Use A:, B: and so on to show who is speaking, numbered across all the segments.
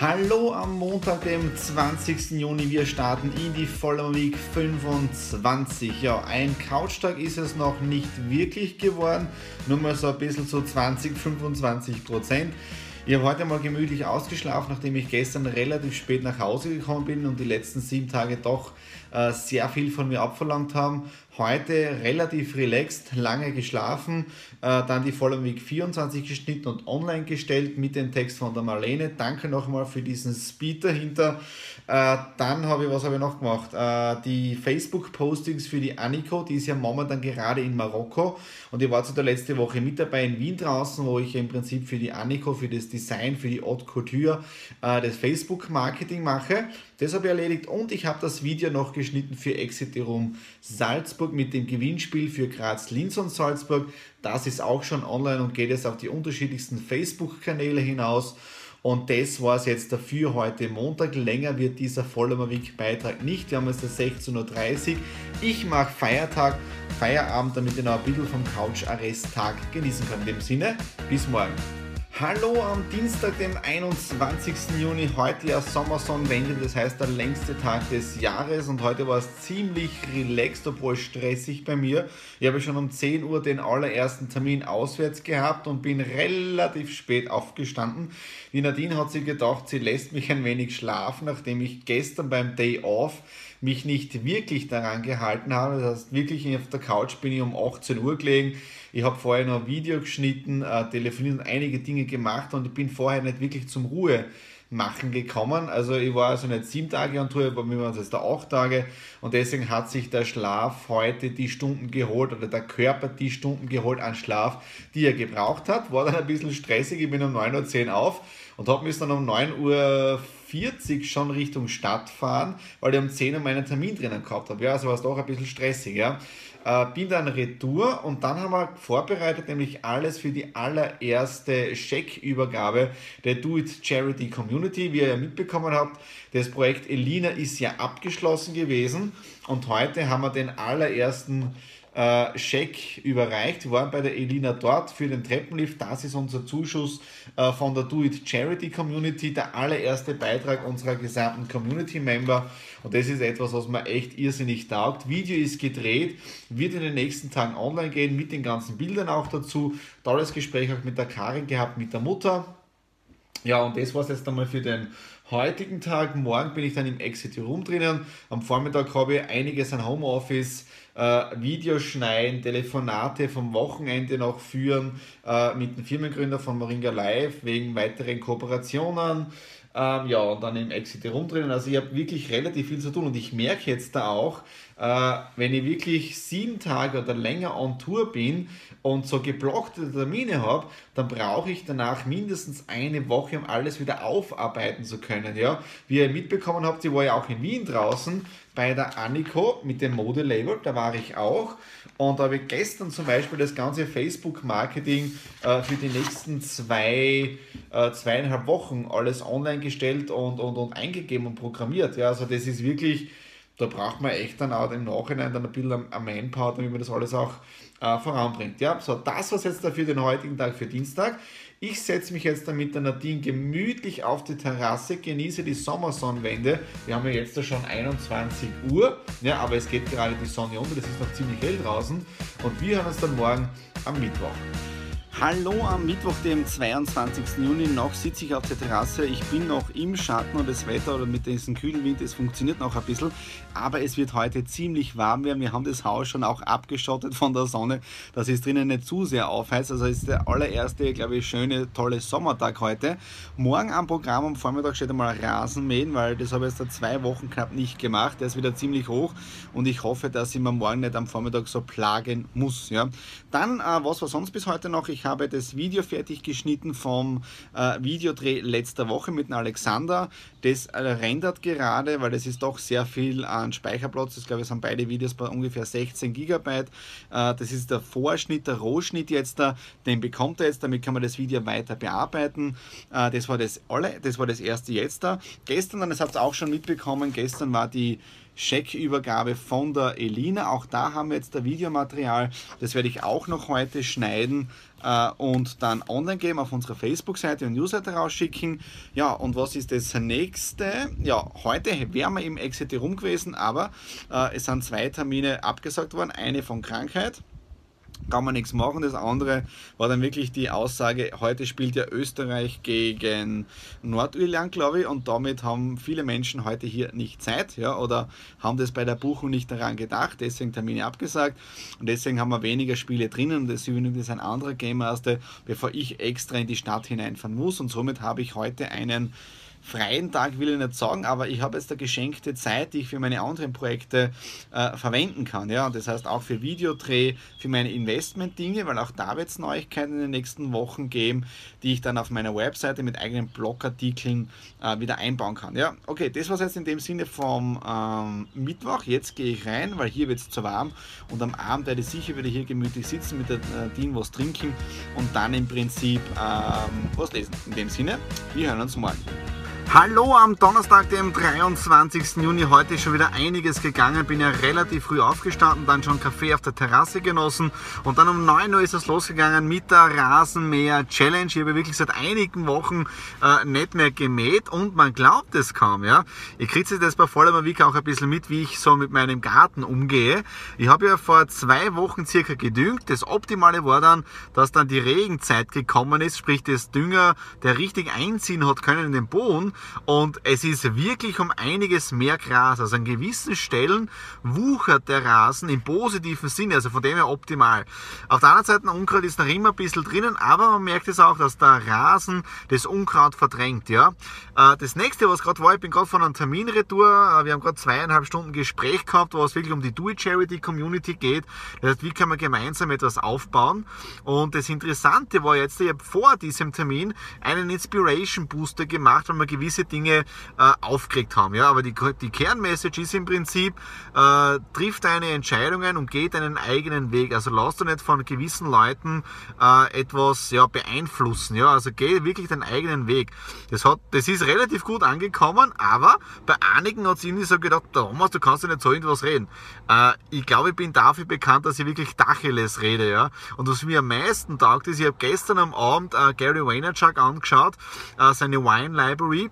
A: Hallo am Montag, dem 20. Juni. Wir starten in die Voller Week 25. Ja, ein Couchtag ist es noch nicht wirklich geworden. Nur mal so ein bisschen so 20, 25 Prozent. Ich habe heute mal gemütlich ausgeschlafen, nachdem ich gestern relativ spät nach Hause gekommen bin und die letzten sieben Tage doch äh, sehr viel von mir abverlangt haben. Heute relativ relaxed, lange geschlafen, äh, dann die Follow Week 24 geschnitten und online gestellt mit dem Text von der Marlene. Danke nochmal für diesen Speed dahinter. Äh, dann habe ich, was habe ich noch gemacht? Äh, die Facebook-Postings für die Aniko, die ist ja momentan gerade in Marokko und ich war zu der letzte Woche mit dabei in Wien draußen, wo ich im Prinzip für die Aniko, für das Design, für die Haute Couture äh, das Facebook-Marketing mache. Das habe ich erledigt und ich habe das Video noch geschnitten für Exiterum Salzburg mit dem Gewinnspiel für Graz, Linz und Salzburg. Das ist auch schon online und geht jetzt auf die unterschiedlichsten Facebook-Kanäle hinaus. Und das war es jetzt dafür heute Montag. Länger wird dieser Follower Week Beitrag nicht. Wir haben jetzt 16.30 Uhr. Ich mache Feiertag, Feierabend, damit ich noch ein bisschen vom Couch-Arrest-Tag genießen kann. In dem Sinne, bis morgen. Hallo am Dienstag, dem 21. Juni, heute ja Sommersonnenwende, das heißt der längste Tag des Jahres und heute war es ziemlich relaxed, obwohl stressig bei mir. Ich habe schon um 10 Uhr den allerersten Termin auswärts gehabt und bin relativ spät aufgestanden. Die Nadine hat sich gedacht, sie lässt mich ein wenig schlafen, nachdem ich gestern beim Day Off mich nicht wirklich daran gehalten habe. Das heißt, wirklich auf der Couch bin ich um 18 Uhr gelegen. Ich habe vorher noch ein Video geschnitten, äh, telefoniert und einige Dinge gemacht und ich bin vorher nicht wirklich zum Ruhe machen gekommen. Also ich war also nicht sieben Tage an Tour, bei mir waren jetzt acht Tage und deswegen hat sich der Schlaf heute die Stunden geholt oder der Körper die Stunden geholt an Schlaf, die er gebraucht hat. War dann ein bisschen stressig, ich bin um 9.10 Uhr auf und habe mich dann um 9.40 Uhr schon Richtung Stadt fahren, weil ich um 10 Uhr meinen Termin drinnen gehabt habe. Ja, also war es doch ein bisschen stressig. Ja. Äh, bin dann retour und dann haben wir vorbereitet, nämlich alles für die allererste Scheckübergabe der Do It Charity Community. Wie ihr ja mitbekommen habt, das Projekt Elina ist ja abgeschlossen gewesen und heute haben wir den allerersten äh, Scheck überreicht. Wir waren bei der Elina dort für den Treppenlift. Das ist unser Zuschuss äh, von der Do It Charity Community, der allererste Beitrag unserer gesamten Community Member. Und das ist etwas, was mir echt irrsinnig taugt. Video ist gedreht, wird in den nächsten Tagen online gehen, mit den ganzen Bildern auch dazu. Tolles Gespräch auch mit der Karin gehabt, mit der Mutter. Ja, und das war es jetzt einmal für den heutigen Tag. Morgen bin ich dann im Exit Room drinnen. Am Vormittag habe ich einiges an Homeoffice äh, Videos schneiden, Telefonate vom Wochenende noch führen äh, mit dem Firmengründer von Moringa Live wegen weiteren Kooperationen. Ähm, ja, und dann im Exit rumdrehen. Also ich habe wirklich relativ viel zu tun und ich merke jetzt da auch, äh, wenn ich wirklich sieben Tage oder länger on Tour bin und so geblockte Termine habe, dann brauche ich danach mindestens eine Woche, um alles wieder aufarbeiten zu können. Ja? Wie ihr mitbekommen habt, ich war ja auch in Wien draußen bei der Aniko mit dem Modelabel, da war ich auch. Und da habe ich gestern zum Beispiel das ganze Facebook-Marketing äh, für die nächsten zwei, äh, zweieinhalb Wochen alles online gestellt und, und, und eingegeben und programmiert. Ja, also das ist wirklich, da braucht man echt dann auch im Nachhinein dann ein bisschen am Manpower, damit man das alles auch äh, voranbringt. Ja, so das war es jetzt dafür den heutigen Tag für Dienstag. Ich setze mich jetzt dann mit der Nadine gemütlich auf die Terrasse, genieße die Sommersonnenwende. Wir haben ja jetzt schon 21 Uhr, ja, aber es geht gerade die Sonne unter, das ist noch ziemlich hell draußen. Und wir hören uns dann morgen am Mittwoch. Hallo am Mittwoch, dem 22. Juni. Noch sitze ich auf der Terrasse. Ich bin noch im Schatten und das Wetter oder mit diesem kühlen Wind, es funktioniert noch ein bisschen. Aber es wird heute ziemlich warm werden. Wir haben das Haus schon auch abgeschottet von der Sonne, dass es drinnen nicht zu sehr aufheizt. Also ist der allererste, glaube ich, schöne, tolle Sommertag heute. Morgen am Programm am Vormittag steht einmal Rasenmähen, weil das habe ich jetzt seit zwei Wochen knapp nicht gemacht. Der ist wieder ziemlich hoch und ich hoffe, dass ich mir morgen nicht am Vormittag so plagen muss. Ja. Dann, äh, was war sonst bis heute noch? Ich habe das Video fertig geschnitten vom äh, Videodreh letzter Woche mit Alexander. Das äh, rendert gerade, weil das ist doch sehr viel an Speicherplatz. Ich glaube, es sind beide Videos bei ungefähr 16 GB. Äh, das ist der Vorschnitt, der Rohschnitt jetzt da. Den bekommt er jetzt, damit kann man das Video weiter bearbeiten. Äh, das, war das, alle, das war das erste jetzt da. Gestern, und das habt ihr auch schon mitbekommen, gestern war die Scheckübergabe von der Elina. Auch da haben wir jetzt das Videomaterial. Das werde ich auch noch heute schneiden äh, und dann online geben auf unserer Facebook-Seite und Newsletter rausschicken. Ja, und was ist das nächste? Ja, heute wären wir im Exit rum gewesen, aber äh, es sind zwei Termine abgesagt worden. Eine von Krankheit kann man nichts machen. Das andere war dann wirklich die Aussage, heute spielt ja Österreich gegen Nordirland, glaube ich, und damit haben viele Menschen heute hier nicht Zeit, ja, oder haben das bei der Buchung nicht daran gedacht, deswegen Termine abgesagt und deswegen haben wir weniger Spiele drinnen und das ist ein anderer Game Master, bevor ich extra in die Stadt hineinfahren muss und somit habe ich heute einen freien Tag will ich nicht sagen, aber ich habe jetzt eine geschenkte Zeit, die ich für meine anderen Projekte äh, verwenden kann. Ja? Und das heißt auch für Videodreh, für meine Investment-Dinge, weil auch da wird es Neuigkeiten in den nächsten Wochen geben, die ich dann auf meiner Webseite mit eigenen Blogartikeln äh, wieder einbauen kann. Ja, okay, das war es jetzt in dem Sinne vom ähm, Mittwoch. Jetzt gehe ich rein, weil hier wird es zu warm und am Abend werde ich sicher wieder hier gemütlich sitzen, mit der äh, Dean was trinken und dann im Prinzip ähm, was lesen. In dem Sinne, wir hören uns morgen. Hallo am Donnerstag, dem 23. Juni. Heute ist schon wieder einiges gegangen. Bin ja relativ früh aufgestanden, dann schon Kaffee auf der Terrasse genossen und dann um 9 Uhr ist es losgegangen mit der Rasenmäher Challenge. Ich habe wirklich seit einigen Wochen äh, nicht mehr gemäht und man glaubt es kaum. Ja, Ich kriege das bei voller Week auch ein bisschen mit, wie ich so mit meinem Garten umgehe. Ich habe ja vor zwei Wochen circa gedüngt. Das Optimale war dann, dass dann die Regenzeit gekommen ist, sprich das Dünger, der richtig einziehen hat können in den Boden und es ist wirklich um einiges mehr Gras. Also an gewissen Stellen wuchert der Rasen im positiven Sinne, also von dem her optimal. Auf der anderen Seite, Unkraut ist noch immer ein bisschen drinnen, aber man merkt es auch, dass der Rasen das Unkraut verdrängt. Ja. Äh, das nächste, was gerade war, ich bin gerade von einem Terminretour, äh, wir haben gerade zweieinhalb Stunden Gespräch gehabt, wo es wirklich um die Do-It-Charity-Community geht. Das heißt, wie kann man gemeinsam etwas aufbauen? Und das Interessante war jetzt, ich habe vor diesem Termin einen Inspiration Booster gemacht, weil man gewisse Dinge äh, aufgeregt haben. Ja? Aber die, die Kernmessage ist im Prinzip, äh, trifft deine Entscheidungen und geht deinen eigenen Weg. Also lass du nicht von gewissen Leuten äh, etwas ja, beeinflussen. Ja? Also geh wirklich deinen eigenen Weg. Das, hat, das ist relativ gut angekommen, aber bei einigen hat es irgendwie so gedacht, Thomas, du kannst ja nicht so irgendwas reden. Äh, ich glaube, ich bin dafür bekannt, dass ich wirklich Dacheles rede. Ja? Und was mir am meisten taugt ist, ich habe gestern am Abend äh, Gary Vaynerchuk angeschaut, äh, seine Wine Library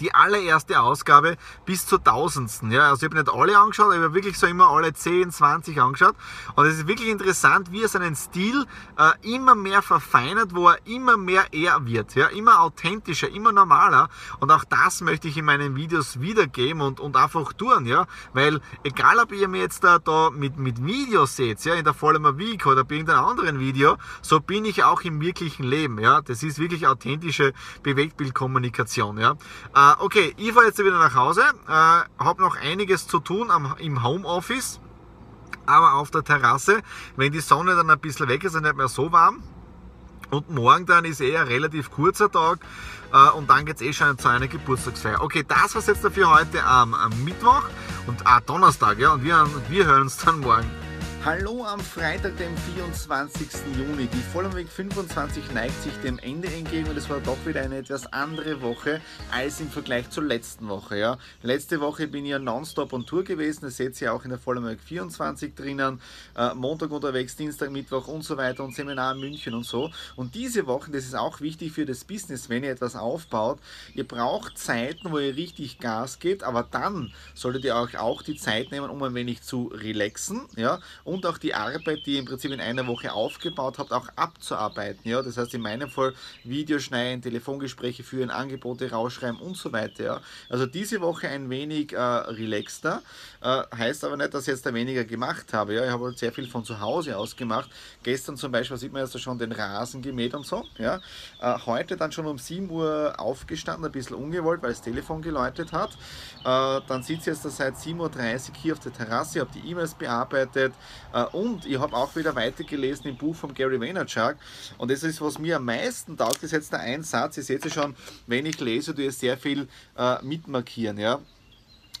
A: die allererste Ausgabe bis zur tausendsten. Ja, also ich habe nicht alle angeschaut, ich habe wirklich so immer alle 10, 20 angeschaut. Und es ist wirklich interessant, wie er seinen Stil äh, immer mehr verfeinert, wo er immer mehr er wird. Ja, immer authentischer, immer normaler. Und auch das möchte ich in meinen Videos wiedergeben und, und einfach tun. Ja, weil egal, ob ihr mir jetzt da, da mit, mit Videos seht, ja, in der Follower Week oder bei irgendeinem anderen Video, so bin ich auch im wirklichen Leben. Ja, das ist wirklich authentische Bewegtbildkommunikation. Ja. Äh, äh, okay, ich fahre jetzt wieder nach Hause, äh, habe noch einiges zu tun am, im Homeoffice, aber auf der Terrasse, wenn die Sonne dann ein bisschen weg ist und nicht mehr so warm. Und morgen dann ist eher ein relativ kurzer Tag äh, und dann geht es eh schon zu einer Geburtstagsfeier. Okay, das war's jetzt dafür heute am, am Mittwoch und ah, Donnerstag, ja, und wir, wir hören uns dann morgen. Hallo am Freitag, dem 24. Juni. Die Vollmerweg 25 neigt sich dem Ende entgegen und es war doch wieder eine etwas andere Woche als im Vergleich zur letzten Woche. Ja. Letzte Woche bin ich ja nonstop on Tour gewesen, das seht ihr auch in der Vollmerweg 24 drinnen. Äh, Montag unterwegs, Dienstag, Mittwoch und so weiter und Seminar in München und so. Und diese Wochen, das ist auch wichtig für das Business, wenn ihr etwas aufbaut, ihr braucht Zeiten, wo ihr richtig Gas gebt, aber dann solltet ihr euch auch die Zeit nehmen, um ein wenig zu relaxen ja, und und auch die Arbeit, die ihr im Prinzip in einer Woche aufgebaut habt, auch abzuarbeiten. Ja? Das heißt in meinem Fall Videos schneiden, Telefongespräche führen, Angebote rausschreiben und so weiter. Ja? Also diese Woche ein wenig äh, relaxter, äh, heißt aber nicht, dass ich jetzt da weniger gemacht habe. Ja? Ich habe halt sehr viel von zu Hause aus gemacht. Gestern zum Beispiel sieht man jetzt schon den Rasen gemäht und so. Ja? Äh, heute dann schon um 7 Uhr aufgestanden, ein bisschen ungewollt, weil das Telefon geläutet hat. Äh, dann sitze ich jetzt seit 7.30 Uhr hier auf der Terrasse, habe die E-Mails bearbeitet und ich habe auch wieder weitergelesen im Buch von Gary Vaynerchuk. Und das ist, was mir am meisten taugt, ist jetzt der ein Satz. Ihr seht ja schon, wenn ich lese, du sehr viel äh, mitmarkieren. Ja?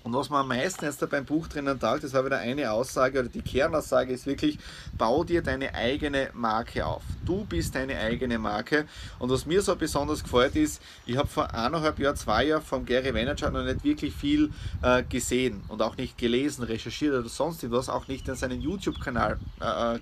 A: Und was man am meisten jetzt da beim Buch drinnen taugt, das war wieder eine Aussage oder die Kernaussage ist wirklich, bau dir deine eigene Marke auf. Du bist deine eigene Marke. Und was mir so besonders gefällt ist, ich habe vor eineinhalb Jahren, zwei Jahren vom Gary Vaynerchuk noch nicht wirklich viel äh, gesehen und auch nicht gelesen, recherchiert oder sonst etwas, auch nicht in seinen YouTube-Kanal äh,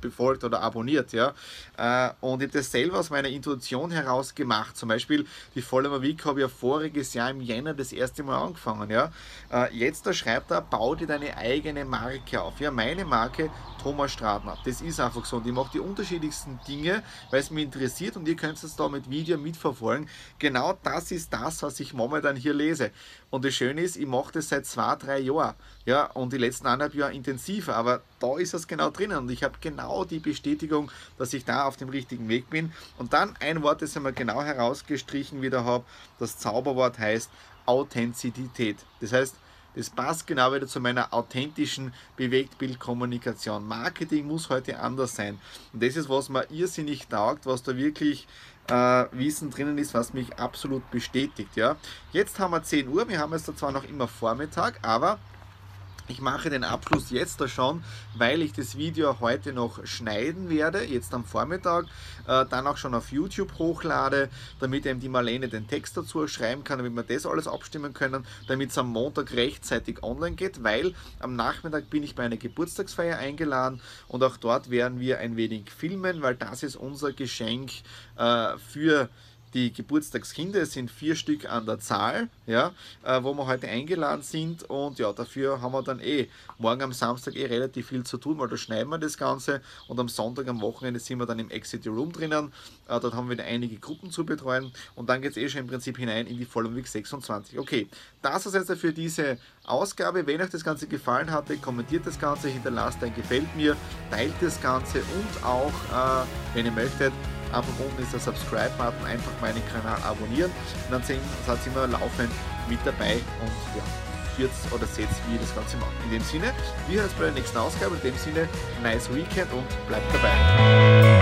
A: befolgt oder abonniert. Ja? Äh, und ich habe das selber aus meiner Intuition heraus gemacht. Zum Beispiel die Follower Week habe ich ja voriges Jahr im Jänner das erste Mal angefangen. Ja? Äh, jetzt da schreibt er, bau dir deine eigene Marke auf. Ja, meine Marke Thomas Stratner. Das ist einfach so. Und ich mache die unterschiedlichsten Dinge, weil es mich interessiert und ihr könnt es da mit Video mitverfolgen. Genau das ist das, was ich momentan hier lese. Und das Schöne ist, ich mache das seit zwei, drei Jahren. Ja, und die letzten anderthalb Jahre intensiver. Aber da ist es genau drinnen. Und ich habe genau die Bestätigung, dass ich da auf dem richtigen Weg bin. Und dann ein Wort, das ich mal genau herausgestrichen wieder habe. Das Zauberwort heißt Authentizität. Das heißt, das passt genau wieder zu meiner authentischen Bewegtbildkommunikation. Marketing muss heute anders sein. Und das ist, was mir irrsinnig taugt, was da wirklich äh, Wissen drinnen ist, was mich absolut bestätigt. Ja. Jetzt haben wir 10 Uhr, wir haben jetzt zwar noch immer Vormittag, aber ich mache den Abschluss jetzt da schon, weil ich das Video heute noch schneiden werde, jetzt am Vormittag, äh, dann auch schon auf YouTube hochlade, damit eben die Marlene den Text dazu schreiben kann, damit wir das alles abstimmen können, damit es am Montag rechtzeitig online geht, weil am Nachmittag bin ich bei einer Geburtstagsfeier eingeladen und auch dort werden wir ein wenig filmen, weil das ist unser Geschenk äh, für die Geburtstagskinder, es sind vier Stück an der Zahl, ja, äh, wo wir heute eingeladen sind und ja, dafür haben wir dann eh morgen am Samstag eh relativ viel zu tun, weil da schneiden wir das Ganze und am Sonntag am Wochenende sind wir dann im Exit Room drinnen, äh, dort haben wir wieder einige Gruppen zu betreuen und dann geht es eh schon im Prinzip hinein in die Following Week 26. Okay, das ist jetzt für diese Ausgabe. Wenn euch das Ganze gefallen hatte, kommentiert das Ganze, hinterlasst ein Gefällt mir, teilt das Ganze und auch, äh, wenn ihr möchtet, Einfach unten ist der Subscribe-Button, einfach meinen Kanal abonnieren und dann seid ihr immer laufend mit dabei und ja, führt oder seht, wie ihr das Ganze macht. In dem Sinne, wir hören uns bei der nächsten Ausgabe. In dem Sinne, nice Weekend und bleibt dabei.